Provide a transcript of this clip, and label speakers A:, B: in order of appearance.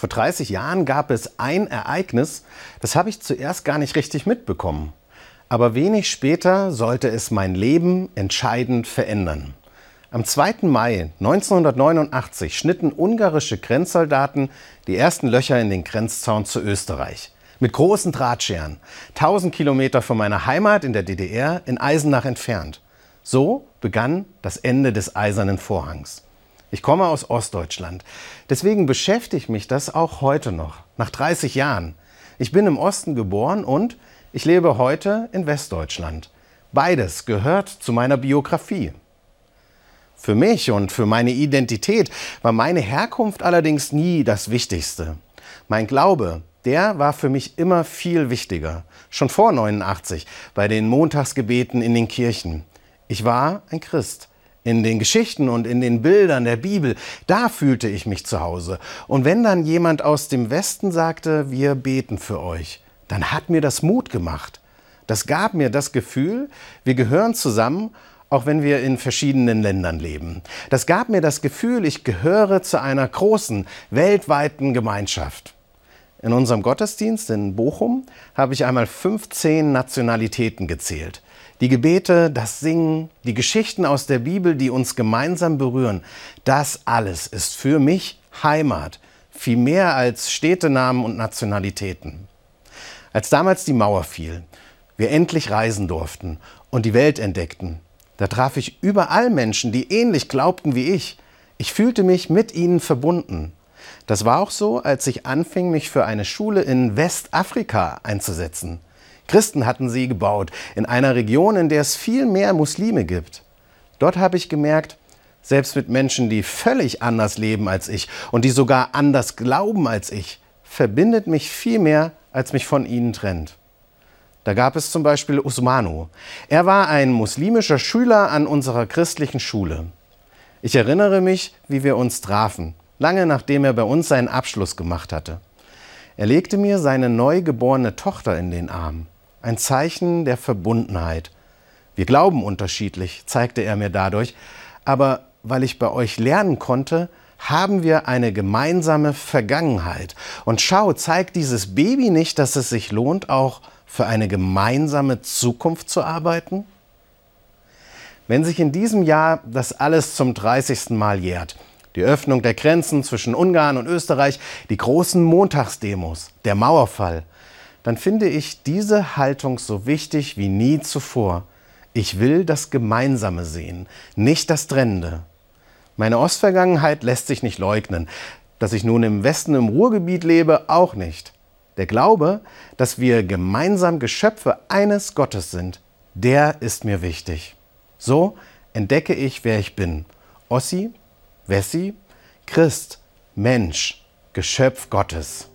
A: Vor 30 Jahren gab es ein Ereignis, das habe ich zuerst gar nicht richtig mitbekommen. Aber wenig später sollte es mein Leben entscheidend verändern. Am 2. Mai 1989 schnitten ungarische Grenzsoldaten die ersten Löcher in den Grenzzaun zu Österreich. Mit großen Drahtscheren, 1000 Kilometer von meiner Heimat in der DDR in Eisenach entfernt. So begann das Ende des Eisernen Vorhangs. Ich komme aus Ostdeutschland. Deswegen beschäftigt mich das auch heute noch, nach 30 Jahren. Ich bin im Osten geboren und ich lebe heute in Westdeutschland. Beides gehört zu meiner Biografie. Für mich und für meine Identität war meine Herkunft allerdings nie das Wichtigste. Mein Glaube, der war für mich immer viel wichtiger. Schon vor 89 bei den Montagsgebeten in den Kirchen. Ich war ein Christ. In den Geschichten und in den Bildern der Bibel, da fühlte ich mich zu Hause. Und wenn dann jemand aus dem Westen sagte, wir beten für euch, dann hat mir das Mut gemacht. Das gab mir das Gefühl, wir gehören zusammen, auch wenn wir in verschiedenen Ländern leben. Das gab mir das Gefühl, ich gehöre zu einer großen, weltweiten Gemeinschaft. In unserem Gottesdienst in Bochum habe ich einmal 15 Nationalitäten gezählt. Die Gebete, das Singen, die Geschichten aus der Bibel, die uns gemeinsam berühren, das alles ist für mich Heimat, viel mehr als Städtenamen und Nationalitäten. Als damals die Mauer fiel, wir endlich reisen durften und die Welt entdeckten, da traf ich überall Menschen, die ähnlich glaubten wie ich. Ich fühlte mich mit ihnen verbunden. Das war auch so, als ich anfing, mich für eine Schule in Westafrika einzusetzen. Christen hatten sie gebaut, in einer Region, in der es viel mehr Muslime gibt. Dort habe ich gemerkt, selbst mit Menschen, die völlig anders leben als ich und die sogar anders glauben als ich, verbindet mich viel mehr, als mich von ihnen trennt. Da gab es zum Beispiel Usmanu. Er war ein muslimischer Schüler an unserer christlichen Schule. Ich erinnere mich, wie wir uns trafen, lange nachdem er bei uns seinen Abschluss gemacht hatte. Er legte mir seine neugeborene Tochter in den Arm ein Zeichen der Verbundenheit. Wir glauben unterschiedlich, zeigte er mir dadurch, aber weil ich bei euch lernen konnte, haben wir eine gemeinsame Vergangenheit. Und schau, zeigt dieses Baby nicht, dass es sich lohnt, auch für eine gemeinsame Zukunft zu arbeiten? Wenn sich in diesem Jahr das alles zum 30. Mal jährt, die Öffnung der Grenzen zwischen Ungarn und Österreich, die großen Montagsdemos, der Mauerfall, dann finde ich diese Haltung so wichtig wie nie zuvor. Ich will das Gemeinsame sehen, nicht das Trennende. Meine Ostvergangenheit lässt sich nicht leugnen. Dass ich nun im Westen im Ruhrgebiet lebe, auch nicht. Der Glaube, dass wir gemeinsam Geschöpfe eines Gottes sind, der ist mir wichtig. So entdecke ich, wer ich bin. Ossi, Wessi, Christ, Mensch, Geschöpf Gottes.